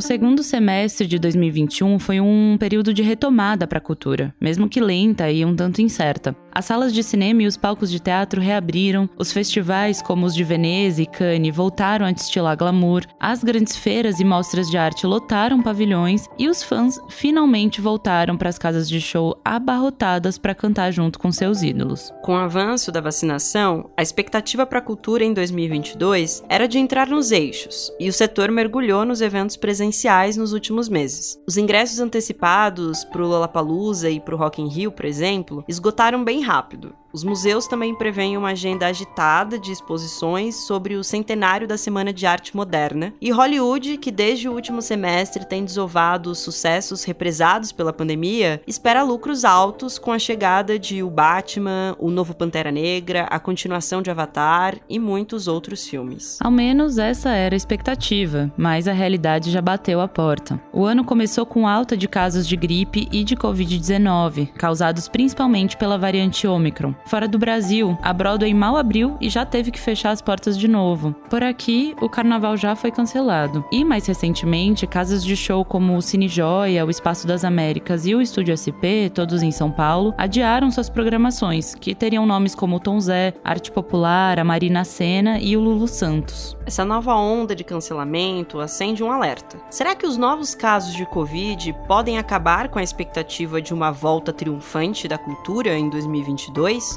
O segundo semestre de 2021 foi um período de retomada para a cultura, mesmo que lenta e um tanto incerta. As salas de cinema e os palcos de teatro reabriram, os festivais como os de Veneza e Cannes voltaram a destilar glamour, as grandes feiras e mostras de arte lotaram pavilhões e os fãs finalmente voltaram para as casas de show abarrotadas para cantar junto com seus ídolos. Com o avanço da vacinação, a expectativa para a cultura em 2022 era de entrar nos eixos, e o setor mergulhou nos eventos presenciais nos últimos meses. Os ingressos antecipados para o Lollapalooza e para o Rock in Rio, por exemplo, esgotaram bem rápido. Os museus também prevêem uma agenda agitada de exposições sobre o centenário da Semana de Arte Moderna, e Hollywood, que desde o último semestre tem desovado os sucessos represados pela pandemia, espera lucros altos com a chegada de O Batman, O Novo Pantera Negra, a continuação de Avatar e muitos outros filmes. Ao menos essa era a expectativa, mas a realidade já bateu a porta. O ano começou com alta de casos de gripe e de Covid-19, causados principalmente pela variante Omicron. Fora do Brasil, a Broadway mal abriu e já teve que fechar as portas de novo. Por aqui, o carnaval já foi cancelado. E mais recentemente, casas de show como o Cine Joia, o Espaço das Américas e o Estúdio SP, todos em São Paulo, adiaram suas programações, que teriam nomes como Tom Zé, Arte Popular, a Marina Sena e o Lulu Santos. Essa nova onda de cancelamento acende um alerta. Será que os novos casos de Covid podem acabar com a expectativa de uma volta triunfante da cultura em 2022?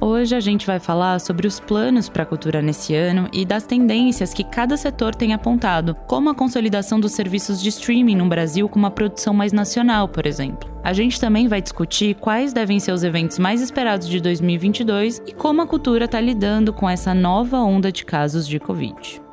Hoje a gente vai falar sobre os planos para a cultura nesse ano e das tendências que cada setor tem apontado, como a consolidação dos serviços de streaming no Brasil com uma produção mais nacional, por exemplo. A gente também vai discutir quais devem ser os eventos mais esperados de 2022 e como a cultura está lidando com essa nova onda de casos de Covid.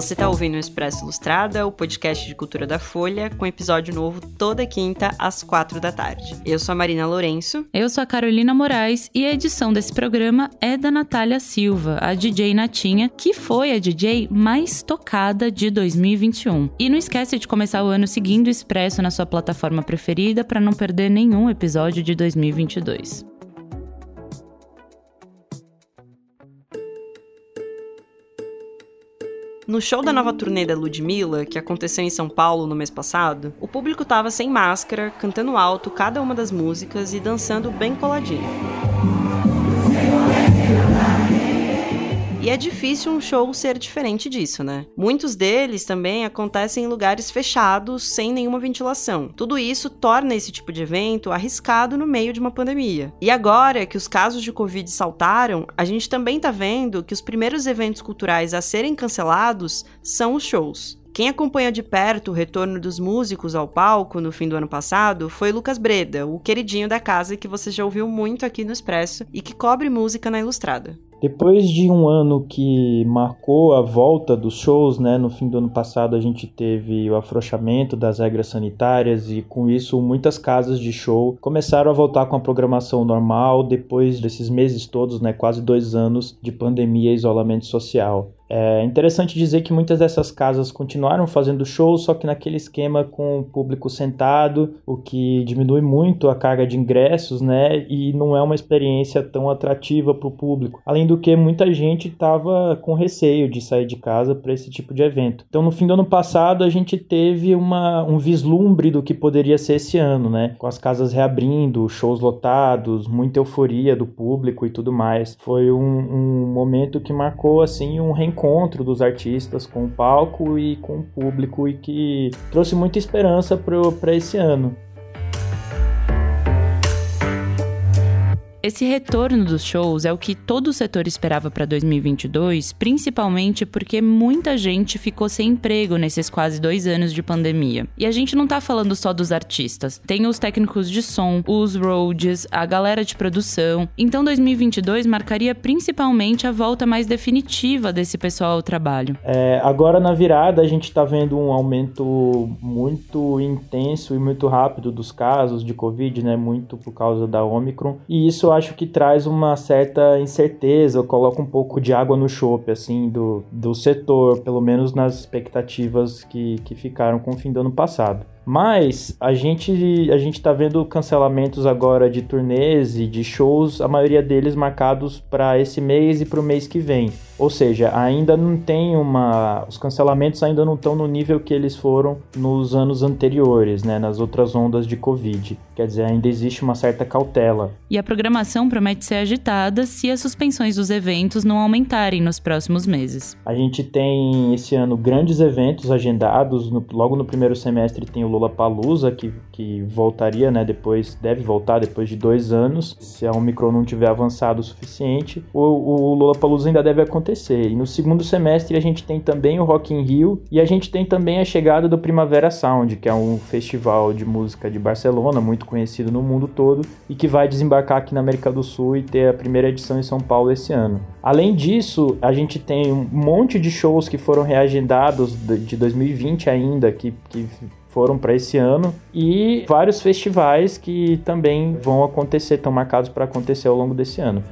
Você está ouvindo o Expresso Ilustrada, o podcast de cultura da Folha, com episódio novo toda quinta às quatro da tarde. Eu sou a Marina Lourenço. Eu sou a Carolina Moraes e a edição desse programa é da Natália Silva, a DJ Natinha, que foi a DJ mais tocada de 2021. E não esquece de começar o ano seguindo o Expresso na sua plataforma preferida para não perder nenhum episódio de 2022. No show da nova turnê da Ludmilla, que aconteceu em São Paulo no mês passado, o público tava sem máscara, cantando alto cada uma das músicas e dançando bem coladinho. E é difícil um show ser diferente disso, né? Muitos deles também acontecem em lugares fechados, sem nenhuma ventilação. Tudo isso torna esse tipo de evento arriscado no meio de uma pandemia. E agora que os casos de Covid saltaram, a gente também tá vendo que os primeiros eventos culturais a serem cancelados são os shows. Quem acompanha de perto o retorno dos músicos ao palco no fim do ano passado foi Lucas Breda, o queridinho da casa que você já ouviu muito aqui no Expresso e que cobre música na Ilustrada. Depois de um ano que marcou a volta dos shows, né, no fim do ano passado a gente teve o afrouxamento das regras sanitárias e com isso muitas casas de show começaram a voltar com a programação normal depois desses meses todos, né, quase dois anos de pandemia e isolamento social. É interessante dizer que muitas dessas casas continuaram fazendo shows, só que naquele esquema com o público sentado, o que diminui muito a carga de ingressos, né? E não é uma experiência tão atrativa para o público. Além do que, muita gente estava com receio de sair de casa para esse tipo de evento. Então, no fim do ano passado, a gente teve uma, um vislumbre do que poderia ser esse ano, né? Com as casas reabrindo, shows lotados, muita euforia do público e tudo mais. Foi um, um momento que marcou, assim, um reencontro encontro dos artistas com o palco e com o público e que trouxe muita esperança para esse ano. Esse retorno dos shows é o que todo o setor esperava para 2022, principalmente porque muita gente ficou sem emprego nesses quase dois anos de pandemia. E a gente não tá falando só dos artistas, tem os técnicos de som, os roads, a galera de produção. Então 2022 marcaria principalmente a volta mais definitiva desse pessoal ao trabalho. É, agora na virada a gente está vendo um aumento muito intenso e muito rápido dos casos de Covid, né? Muito por causa da Omicron. E isso eu acho que traz uma certa incerteza, coloca um pouco de água no chope, assim, do, do setor, pelo menos nas expectativas que, que ficaram com o fim do ano passado. Mas a gente a gente tá vendo cancelamentos agora de turnês e de shows, a maioria deles marcados para esse mês e para o mês que vem. Ou seja, ainda não tem uma. Os cancelamentos ainda não estão no nível que eles foram nos anos anteriores, né? Nas outras ondas de Covid. Quer dizer, ainda existe uma certa cautela. E a programação promete ser agitada se as suspensões dos eventos não aumentarem nos próximos meses. A gente tem esse ano grandes eventos agendados. No, logo no primeiro semestre tem o Lula Palusa, que, que voltaria, né? Depois, deve voltar depois de dois anos, se a Omicron não tiver avançado o suficiente. O, o Lula Palusa ainda deve acontecer. E no segundo semestre a gente tem também o Rock in Rio e a gente tem também a chegada do Primavera Sound, que é um festival de música de Barcelona, muito conhecido no mundo todo e que vai desembarcar aqui na América do Sul e ter a primeira edição em São Paulo esse ano. Além disso, a gente tem um monte de shows que foram reagendados de 2020 ainda, que, que foram para esse ano e vários festivais que também vão acontecer, estão marcados para acontecer ao longo desse ano.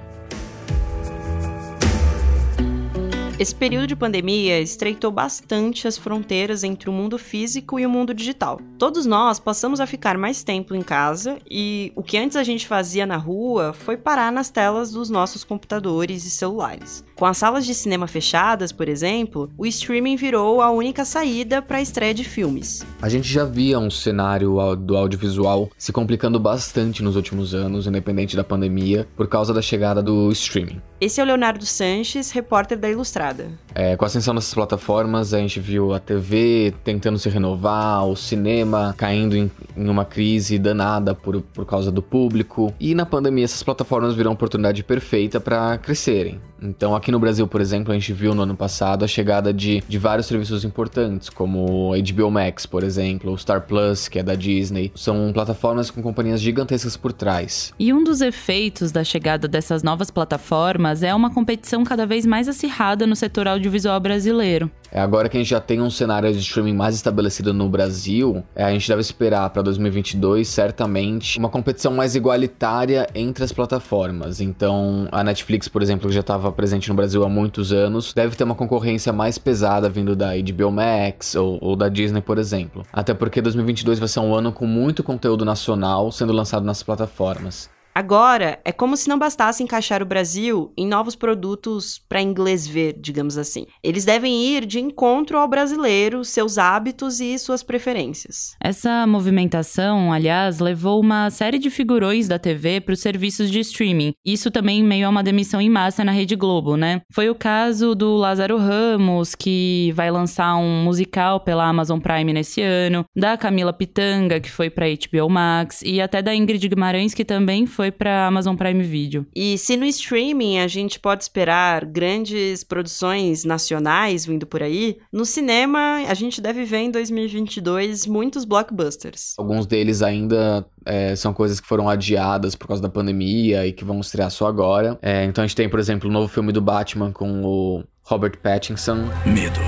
Esse período de pandemia estreitou bastante as fronteiras entre o mundo físico e o mundo digital. Todos nós passamos a ficar mais tempo em casa e o que antes a gente fazia na rua foi parar nas telas dos nossos computadores e celulares. Com as salas de cinema fechadas, por exemplo, o streaming virou a única saída para a estreia de filmes. A gente já via um cenário do audiovisual se complicando bastante nos últimos anos, independente da pandemia, por causa da chegada do streaming. Esse é o Leonardo Sanches, repórter da Ilustrada obrigada. É, com a ascensão dessas plataformas, a gente viu a TV tentando se renovar, o cinema caindo em, em uma crise danada por, por causa do público. E na pandemia, essas plataformas viram a oportunidade perfeita para crescerem. Então, aqui no Brasil, por exemplo, a gente viu no ano passado a chegada de, de vários serviços importantes, como HBO Max, por exemplo, o Star Plus, que é da Disney. São plataformas com companhias gigantescas por trás. E um dos efeitos da chegada dessas novas plataformas é uma competição cada vez mais acirrada no setor audiovisual brasileiro. É agora que a gente já tem um cenário de streaming mais estabelecido no Brasil, é, a gente deve esperar para 2022 certamente uma competição mais igualitária entre as plataformas. Então, a Netflix, por exemplo, que já estava presente no Brasil há muitos anos, deve ter uma concorrência mais pesada vindo da HBO Max ou, ou da Disney, por exemplo. Até porque 2022 vai ser um ano com muito conteúdo nacional sendo lançado nas plataformas. Agora, é como se não bastasse encaixar o Brasil em novos produtos para inglês ver, digamos assim. Eles devem ir de encontro ao brasileiro, seus hábitos e suas preferências. Essa movimentação, aliás, levou uma série de figurões da TV para os serviços de streaming. Isso também meio a uma demissão em massa na Rede Globo, né? Foi o caso do Lázaro Ramos, que vai lançar um musical pela Amazon Prime nesse ano, da Camila Pitanga, que foi para HBO Max, e até da Ingrid Guimarães, que também foi foi para Amazon Prime Video. E se no streaming a gente pode esperar grandes produções nacionais vindo por aí, no cinema a gente deve ver em 2022 muitos blockbusters. Alguns deles ainda é, são coisas que foram adiadas por causa da pandemia e que vão estrear só agora. É, então a gente tem, por exemplo, o novo filme do Batman com o Robert Pattinson. Medo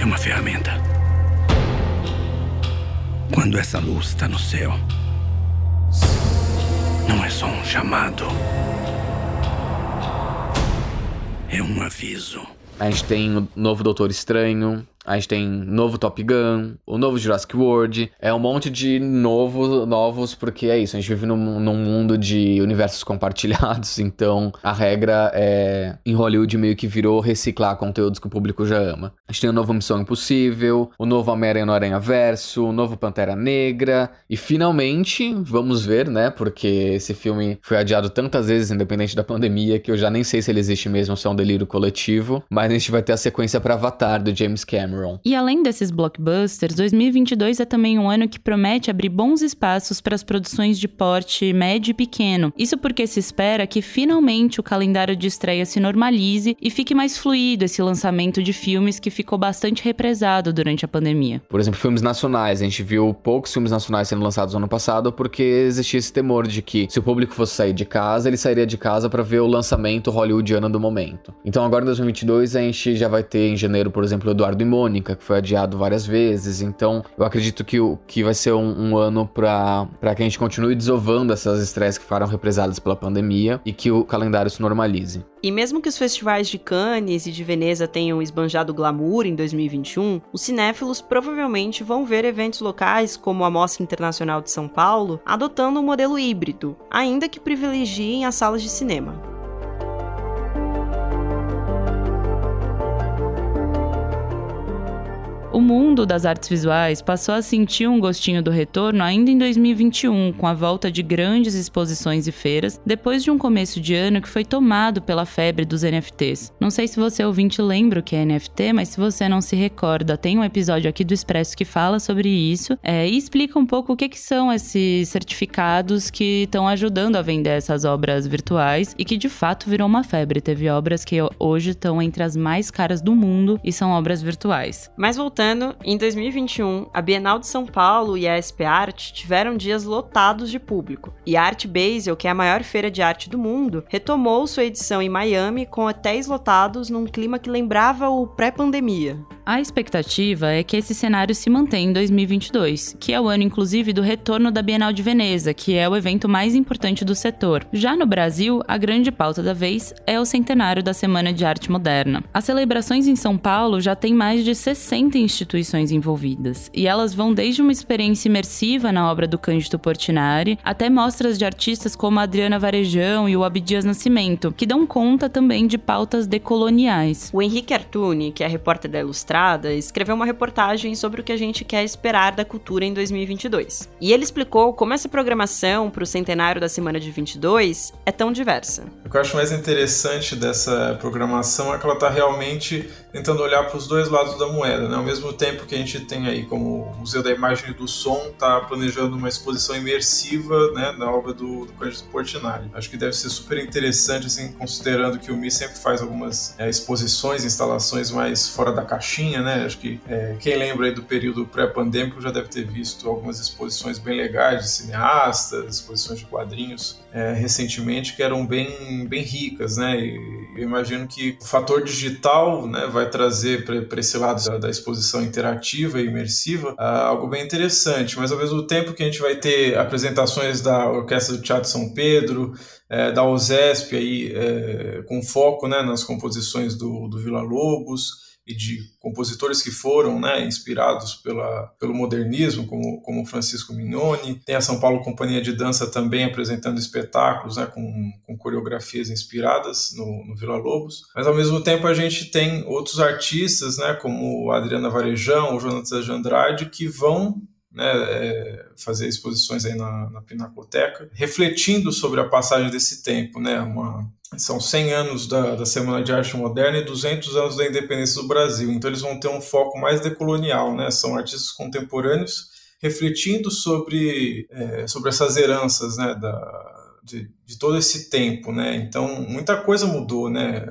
é uma ferramenta. Quando essa luz está no céu, não é só um chamado. É um aviso. A gente tem o novo Doutor Estranho, a gente tem novo Top Gun, o novo Jurassic World. É um monte de novo, novos, porque é isso. A gente vive num, num mundo de universos compartilhados. Então a regra é em Hollywood meio que virou reciclar conteúdos que o público já ama. A gente tem o novo Missão Impossível, o novo Homem-Aranha no Aranha Verso, o novo Pantera Negra. E finalmente, vamos ver, né? Porque esse filme foi adiado tantas vezes, independente da pandemia, que eu já nem sei se ele existe mesmo, se é um delírio coletivo. Mas a gente vai ter a sequência para Avatar do James Cameron. E além desses blockbusters, 2022 é também um ano que promete abrir bons espaços para as produções de porte médio e pequeno. Isso porque se espera que finalmente o calendário de estreia se normalize e fique mais fluido esse lançamento de filmes que ficou bastante represado durante a pandemia. Por exemplo, filmes nacionais. A gente viu poucos filmes nacionais sendo lançados no ano passado porque existia esse temor de que se o público fosse sair de casa, ele sairia de casa para ver o lançamento hollywoodiano do momento. Então agora em 2022 a gente já vai ter em janeiro, por exemplo, Eduardo e Que foi adiado várias vezes. Então, eu acredito que, que vai ser um, um ano para que a gente continue desovando essas estreias que foram represadas pela pandemia e que o calendário se normalize. E mesmo que os festivais de Cannes e de Veneza tenham esbanjado glamour em 2021, os cinéfilos provavelmente vão ver eventos locais, como a Mostra Internacional de São Paulo, adotando um modelo híbrido, ainda que privilegiem as salas de cinema. O mundo das artes visuais passou a sentir um gostinho do retorno ainda em 2021, com a volta de grandes exposições e feiras, depois de um começo de ano que foi tomado pela febre dos NFTs. Não sei se você ouvinte lembra o que é NFT, mas se você não se recorda, tem um episódio aqui do Expresso que fala sobre isso é, e explica um pouco o que, que são esses certificados que estão ajudando a vender essas obras virtuais e que de fato virou uma febre. Teve obras que hoje estão entre as mais caras do mundo e são obras virtuais. Mas voltando ano, em 2021, a Bienal de São Paulo e a SP Art tiveram dias lotados de público. E a Art Basel, que é a maior feira de arte do mundo, retomou sua edição em Miami com hotéis lotados num clima que lembrava o pré-pandemia. A expectativa é que esse cenário se mantenha em 2022, que é o ano inclusive do retorno da Bienal de Veneza, que é o evento mais importante do setor. Já no Brasil, a grande pauta da vez é o centenário da Semana de Arte Moderna. As celebrações em São Paulo já têm mais de 60 instituições envolvidas, e elas vão desde uma experiência imersiva na obra do Cândido Portinari até mostras de artistas como a Adriana Varejão e o Abdias Nascimento, que dão conta também de pautas decoloniais. O Henrique Artuni, que é repórter da Ilustrada, escreveu uma reportagem sobre o que a gente quer esperar da cultura em 2022. E ele explicou como essa programação para o centenário da Semana de 22 é tão diversa. O que eu acho mais interessante dessa programação é que ela está realmente tentando olhar para os dois lados da moeda, né? Ao mesmo tempo que a gente tem aí como o Museu da Imagem e do Som está planejando uma exposição imersiva, né, da obra do, do Cândido Portinari. Acho que deve ser super interessante, assim, considerando que o Mi sempre faz algumas é, exposições, instalações mais fora da caixinha, né? Acho que é, quem lembra aí do período pré-pandêmico já deve ter visto algumas exposições bem legais de cineastas, exposições de quadrinhos é, recentemente que eram bem, bem ricas, né? E eu imagino que o fator digital, né, vai trazer para esse lado da, da, exposição interativa e imersiva uh, algo bem interessante, mas ao mesmo tempo que a gente vai ter apresentações da Orquestra do Teatro São Pedro, é, da OSESP aí, é, com foco né, nas composições do, do Vila Lobos, e de compositores que foram né, inspirados pela, pelo modernismo, como, como Francisco Mignoni. Tem a São Paulo Companhia de Dança também apresentando espetáculos né, com, com coreografias inspiradas no, no Vila Lobos. Mas ao mesmo tempo a gente tem outros artistas, né, como a Adriana Varejão, o Jonatas de Andrade, que vão né, é, fazer exposições aí na, na Pinacoteca, refletindo sobre a passagem desse tempo, né, uma, são 100 anos da, da Semana de Arte Moderna e 200 anos da independência do Brasil, então eles vão ter um foco mais decolonial, né, são artistas contemporâneos refletindo sobre, é, sobre essas heranças né, da, de, de, todo esse tempo, né? Então muita coisa mudou, né?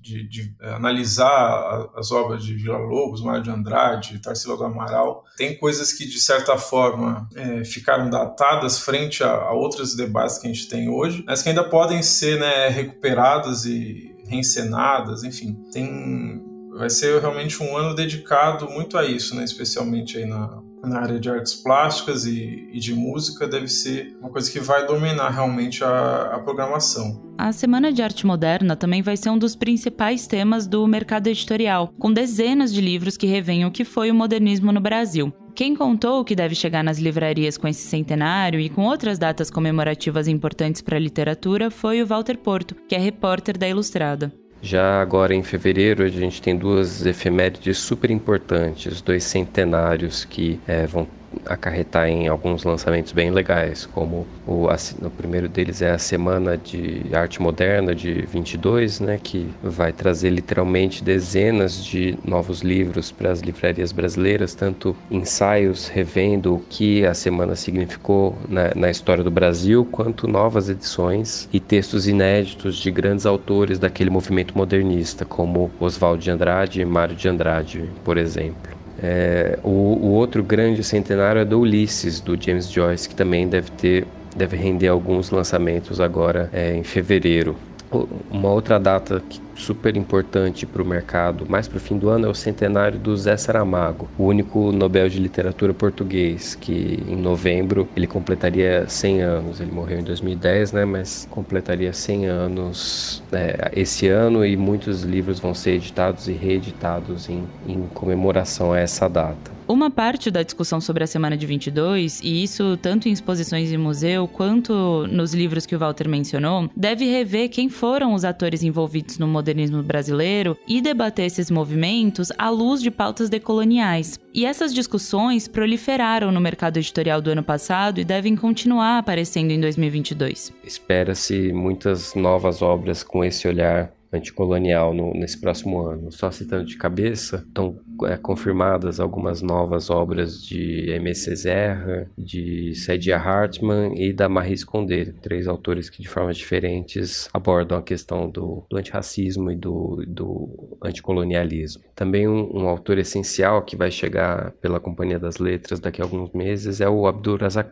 De, de analisar as obras de Vila Lobos, Mário de Andrade, Tarsila do Amaral, tem coisas que de certa forma é, ficaram datadas frente a, a outros debates que a gente tem hoje, mas que ainda podem ser né, recuperadas e reencenadas, enfim, tem vai ser realmente um ano dedicado muito a isso, né? Especialmente aí na na área de artes plásticas e, e, de música deve ser uma coisa que vai dominar realmente a, a, programação. A Semana de Arte Moderna também vai ser um dos principais temas do mercado editorial, com dezenas de livros que revêem o que foi o modernismo no Brasil. Quem contou o que deve chegar nas livrarias com esse centenário e com outras datas comemorativas importantes para a literatura foi o Walter Porto, que é repórter da Ilustrada. Já agora em fevereiro a gente tem duas efemérides super importantes, dois centenários que é, vão acarretar em alguns lançamentos bem legais, como o, o primeiro deles é a Semana de Arte Moderna de 22, né, que vai trazer literalmente dezenas de novos livros para as livrarias brasileiras, tanto ensaios revendo o que a semana significou na, na história do Brasil, quanto novas edições e textos inéditos de grandes autores daquele movimento modernista, como Oswald de Andrade e Mário de Andrade, por exemplo. É, o, o, outro grande centenário é do Ulisses, do James Joyce, que também deve ter deve render alguns lançamentos agora é, em fevereiro. Uma outra data super importante para o mercado, mais para o fim do ano, é o centenário do Zé Saramago, o único Nobel de Literatura português, que em novembro ele completaria 100 anos. Ele morreu em 2010, né, mas completaria 100 anos é, esse ano e muitos livros vão ser editados e reeditados em, em comemoração a essa data. Uma parte da discussão sobre a Semana de 22, e isso tanto em exposições em museu quanto nos livros que o Walter mencionou, deve rever quem foram os atores envolvidos no modernismo brasileiro e debater esses movimentos à luz de pautas decoloniais. E essas discussões proliferaram no mercado editorial do ano passado e devem continuar aparecendo em 2022. Espera-se muitas novas obras com esse olhar anticolonial no, nesse próximo ano. Só citando de cabeça, estão é, confirmadas algumas novas obras de M. Serra, de Saidia Hartman e da Marie Condé, três autores que de formas diferentes abordam a questão do, do antirracismo e do, do anticolonialismo. Também um, um, autor essencial que vai chegar pela Companhia das Letras daqui a alguns meses é o Abdur Razak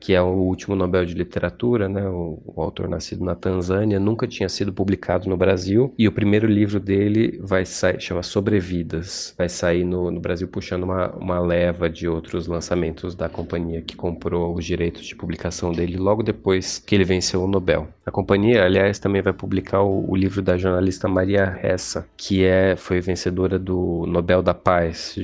que é o último Nobel de Literatura, né, o, o autor nascido na Tanzânia, nunca tinha sido publicado no Brasil e o primeiro livro dele vai sair, chama Sobrevidas, vai sair no, no Brasil puxando uma, uma leva de outros lançamentos da companhia que comprou os direitos de publicação dele logo depois que ele venceu o Nobel. A companhia, aliás, também vai publicar o, o livro da jornalista Maria Ressa, que é, foi vencedora do Nobel da Paz,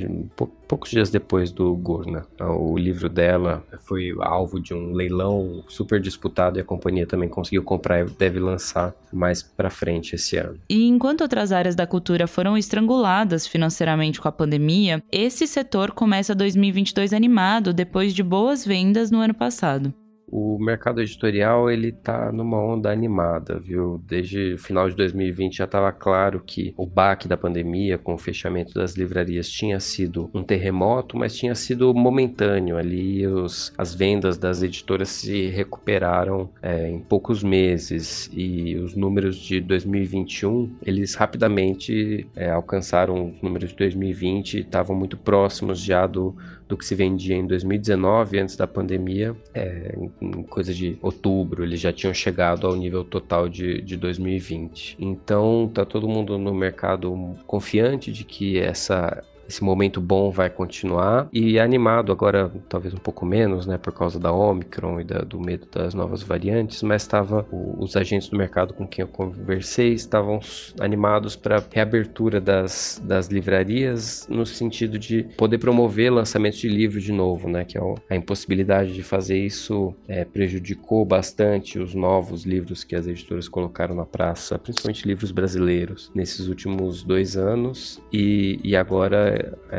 poucos dias depois do Gurna. O livro dela foi alvo de um leilão super disputado e a companhia também conseguiu comprar e deve lançar mais para frente esse ano. E enquanto outras áreas da cultura foram estranguladas financeiramente com a pandemia, esse setor começa 2022 animado depois de boas vendas no ano passado o mercado editorial ele tá numa onda animada, viu? Desde o final de 2020 já estava claro que o baque da pandemia com o fechamento das livrarias tinha sido um terremoto, mas tinha sido momentâneo. Ali os, as vendas das editoras se recuperaram é, em poucos meses e os números de 2021 eles rapidamente é, alcançaram os números de 2020 estavam muito próximos já do do que se vendia em 2019, antes da pandemia, é, em coisa de outubro, eles já tinham chegado ao nível total de, de 2020. Então, tá todo mundo no mercado confiante de que essa esse momento bom vai continuar. E animado agora talvez um pouco menos, né, por causa da Omicron e da, do medo das novas variantes, mas estava os agentes do mercado com quem eu conversei estavam animados para reabertura das, das livrarias no sentido de poder promover lançamentos de livros de novo, né, que é a impossibilidade de fazer isso é, prejudicou bastante os novos livros que as editoras colocaram na praça, principalmente livros brasileiros nesses últimos dois anos. E, e agora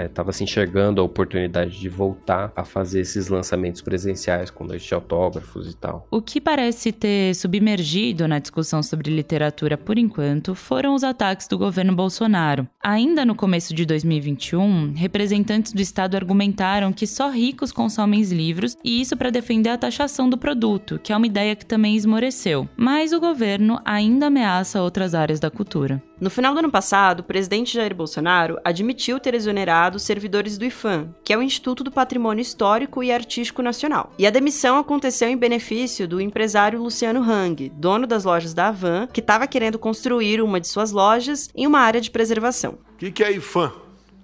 estava é, se enxergando a oportunidade de voltar a fazer esses lançamentos presenciais com noite de autógrafos e tal. O que parece ter submergido na discussão sobre literatura por enquanto foram os ataques do governo Bolsonaro. Ainda no começo de 2021, representantes do Estado argumentaram que só ricos consomem livros e isso para defender a taxação do produto, que é uma ideia que também esmoreceu. Mas o governo ainda ameaça outras áreas da cultura. No final do ano passado, o presidente Jair Bolsonaro admitiu ter exonerado servidores do IFAM, que é o Instituto do Patrimônio Histórico e Artístico Nacional. E a demissão aconteceu em benefício do empresário Luciano Hang, dono das lojas da Avan, que estava querendo construir uma de suas lojas em uma área de preservação. O que, que é IFAM?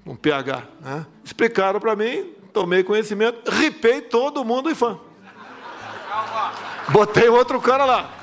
Um PH. Né? Explicaram para mim, tomei conhecimento, ripei todo mundo IFAM. Botei outro cara lá.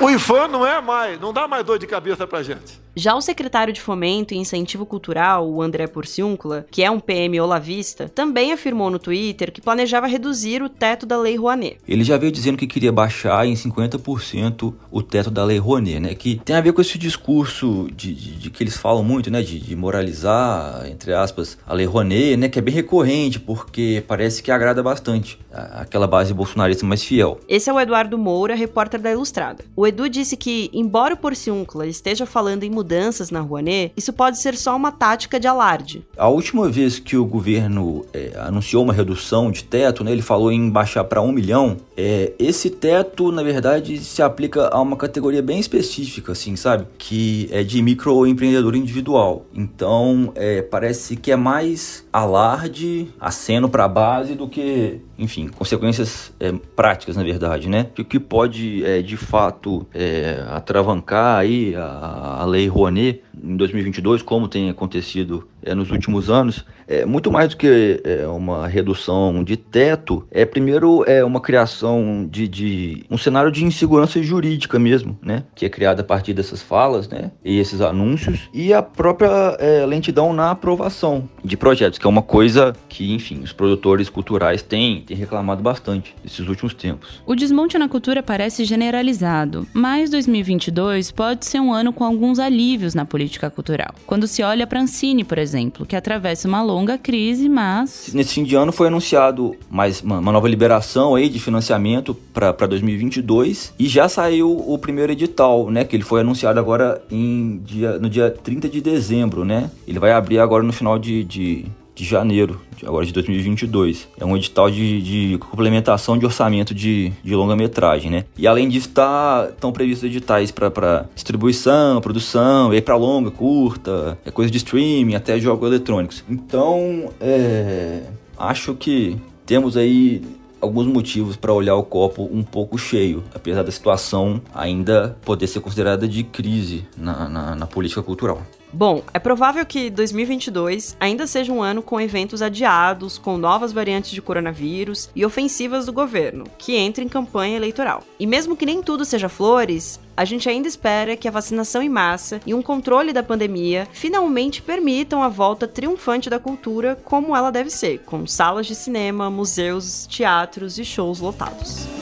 O IFAM não é mais, não dá mais dor de cabeça pra gente. Já o secretário de Fomento e Incentivo Cultural, o André Porciúncula, que é um PM olavista, também afirmou no Twitter que planejava reduzir o teto da Lei Rouanet. Ele já veio dizendo que queria baixar em 50% o teto da Lei Rouanet, né? Que tem a ver com esse discurso de, de, de que eles falam muito, né? De, de, moralizar, entre aspas, a Lei Rouanet, né? Que é bem recorrente, porque parece que agrada bastante aquela base bolsonarista mais fiel. Esse é o Eduardo Moura, repórter da Ilustrada. O Edu disse que, embora o Porciúncula esteja falando em mudanças na Rouanet, isso pode ser só uma tática de alarde. A última vez que o governo é, anunciou uma redução de teto, né, ele falou em baixar para um milhão. É, esse teto, na verdade, se aplica a uma categoria bem específica, assim, sabe? Que é de microempreendedor individual. Então, é, parece que é mais alarde, aceno para a base do que enfim, consequências é, práticas, na verdade, né? O que pode, é, de fato, é, atravancar aí a, a lei Rouanet em 2022, como tem acontecido é, nos últimos anos, é muito mais do que é, uma redução de teto, é primeiro é uma criação de, de, um cenário de insegurança jurídica mesmo, né? Que é criado a partir dessas falas, né? E esses anúncios e a própria é, lentidão na aprovação de projetos, que é uma coisa que, enfim, os produtores culturais têm, têm reclamado bastante nesses últimos tempos. O desmonte na cultura parece generalizado, mas 2022 pode ser um ano com alguns alívios na política cultural. Quando se olha para Ancine, por exemplo, que atravessa uma longa crise, mas nesse fim de ano foi anunciado mais uma, uma nova liberação aí de financiamento para 2022 e já saiu o primeiro edital, né, que ele foi anunciado agora em dia, no dia 30 de dezembro, né? Ele vai abrir agora no final de, de de janeiro, agora de 2022. É um edital de, de complementação de orçamento de, de longa-metragem, né? E além disso, tá, estão previstos editais para distribuição, produção, e para longa, curta, é coisa de streaming, até jogos eletrônicos. Então, é, acho que temos aí alguns motivos para olhar o copo um pouco cheio, apesar da situação ainda poder ser considerada de crise na, na, na política cultural. Bom, é provável que 2022 ainda seja um ano com eventos adiados, com novas variantes de coronavírus e ofensivas do governo, que entra em campanha eleitoral. E mesmo que nem tudo seja flores, a gente ainda espera que a vacinação em massa e um controle da pandemia finalmente permitam a volta triunfante da cultura como ela deve ser, com salas de cinema, museus, teatros e shows lotados.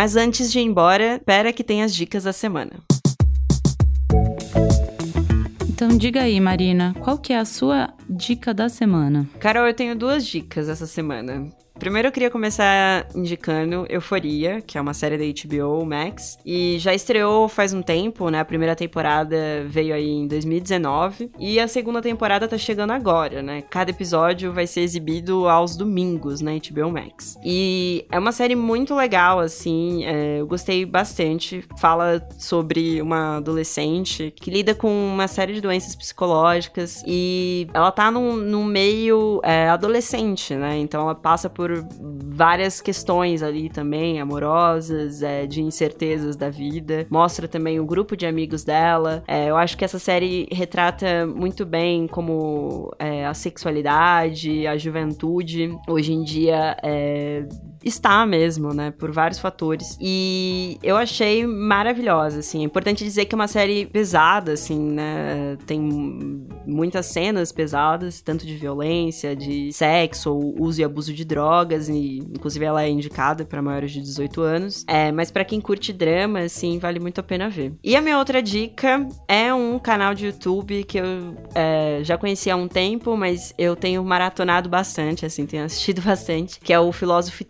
Mas antes de ir embora, espera que tem as dicas da semana. Então diga aí, Marina, qual que é a sua dica da semana? Carol, eu tenho duas dicas essa semana. Primeiro eu queria começar indicando Euforia, que é uma série da HBO Max, e já estreou faz um tempo, né? A primeira temporada veio aí em 2019 e a segunda temporada tá chegando agora, né? Cada episódio vai ser exibido aos domingos na HBO Max. E é uma série muito legal, assim, é, eu gostei bastante. Fala sobre uma adolescente que lida com uma série de doenças psicológicas e ela tá num, num meio é, adolescente, né? Então ela passa por por várias questões ali também, amorosas, é, de incertezas da vida. Mostra também o grupo de amigos dela. É, eu acho que essa série retrata muito bem como é, a sexualidade, a juventude hoje em dia é, está mesmo, né? Por vários fatores. E eu achei maravilhosa, assim. É importante dizer que é uma série pesada, assim, né? Tem muitas cenas pesadas, tanto de violência, de sexo, ou uso e abuso de drogas, e inclusive ela é indicada para maiores de 18 anos. É, mas para quem curte drama, assim, vale muito a pena ver. E a minha outra dica é um canal de YouTube que eu é, já conhecia há um tempo, mas eu tenho maratonado bastante, assim, tenho assistido bastante, que é o Philosophy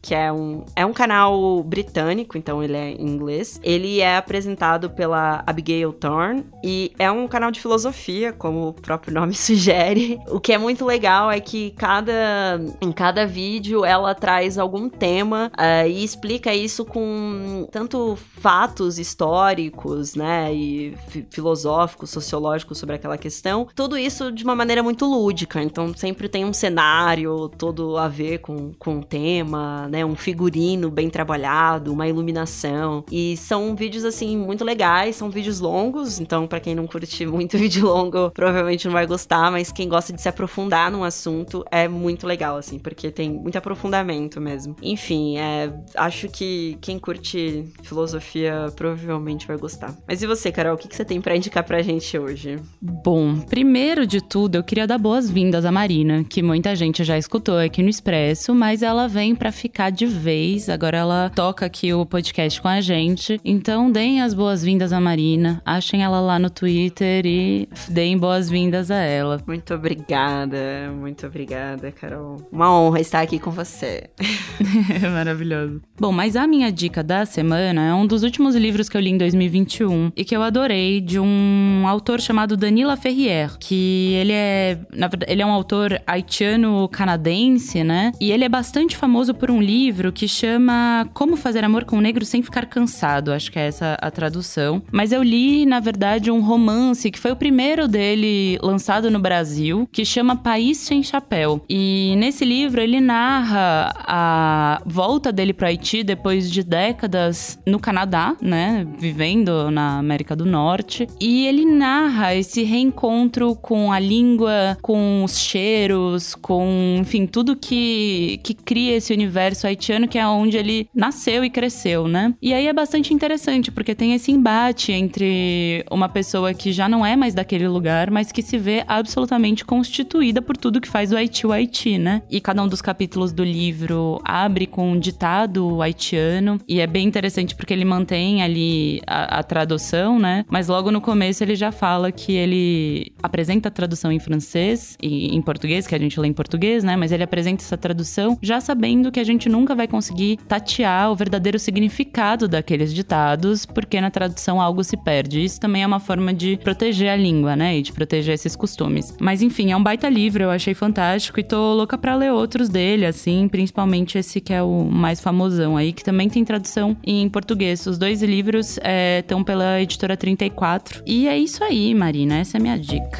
Que é um, é um canal britânico, então ele é em inglês. Ele é apresentado pela Abigail Thorne e é um canal de filosofia, como o próprio nome sugere. O que é muito legal é que cada, em cada vídeo ela traz algum tema uh, e explica isso com tanto fatos históricos, né, e filosóficos, sociológicos sobre aquela questão. Tudo isso de uma maneira muito lúdica, então sempre tem um cenário todo a ver com, com o tema uma, né, um figurino bem trabalhado, uma iluminação. E são vídeos, assim, muito legais, são vídeos longos, então para quem não curte muito vídeo longo, provavelmente não vai gostar, mas quem gosta de se aprofundar num assunto é muito legal, assim, porque tem muito aprofundamento mesmo. Enfim, é, acho que quem curte filosofia provavelmente vai gostar. Mas e você, Carol, o que, que você tem para indicar pra gente hoje? Bom, primeiro de tudo, eu queria dar boas-vindas à Marina, que muita gente já escutou aqui no Expresso, mas ela vem pra para ficar de vez. Agora ela toca aqui o podcast com a gente. Então deem as boas-vindas à Marina, achem ela lá no Twitter e deem boas-vindas a ela. Muito obrigada, muito obrigada, Carol. Uma honra estar aqui com você. Maravilhoso. Bom, mas a minha dica da semana é um dos últimos livros que eu li em 2021 e que eu adorei, de um autor chamado Danila Ferrier, que ele é, na verdade, ele é um autor haitiano-canadense, né? E ele é bastante famoso por um livro que chama Como Fazer Amor com um Negro Sem Ficar Cansado, acho que é essa a tradução. Mas eu li, na verdade, um romance que foi o primeiro dele lançado no Brasil, que chama País Sem Chapéu. E nesse livro ele narra a volta dele para Haiti depois de décadas no Canadá, né, vivendo na América do Norte, e ele narra esse reencontro com a língua, com os cheiros, com, enfim, tudo que que cria esse universo haitiano que é onde ele nasceu e cresceu, né? E aí é bastante interessante porque tem esse embate entre uma pessoa que já não é mais daquele lugar, mas que se vê absolutamente constituída por tudo que faz o Haiti o Haiti, né? E cada um dos capítulos do livro abre com um ditado haitiano e é bem interessante porque ele mantém ali a, a tradução, né? Mas logo no começo ele já fala que ele apresenta a tradução em francês e em português, que a gente lê em português, né? Mas ele apresenta essa tradução já sabendo que a gente nunca vai conseguir tatear o verdadeiro significado daqueles ditados, porque na tradução algo se perde. Isso também é uma forma de proteger a língua, né? E de proteger esses costumes. Mas enfim, é um baita livro, eu achei fantástico e tô louca pra ler outros dele, assim, principalmente esse que é o mais famosão aí, que também tem tradução em português. Os dois livros estão é, pela editora 34. E é isso aí, Marina, essa é a minha dica.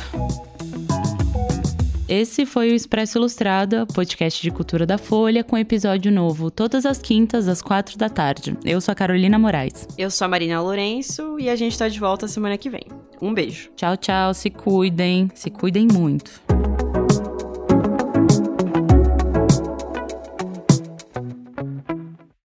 Esse foi o Expresso Ilustrada, podcast de cultura da Folha, com episódio novo todas as quintas, às quatro da tarde. Eu sou a Carolina Moraes. Eu sou a Marina Lourenço e a gente tá de volta semana que vem. Um beijo. Tchau, tchau. Se cuidem. Se cuidem muito.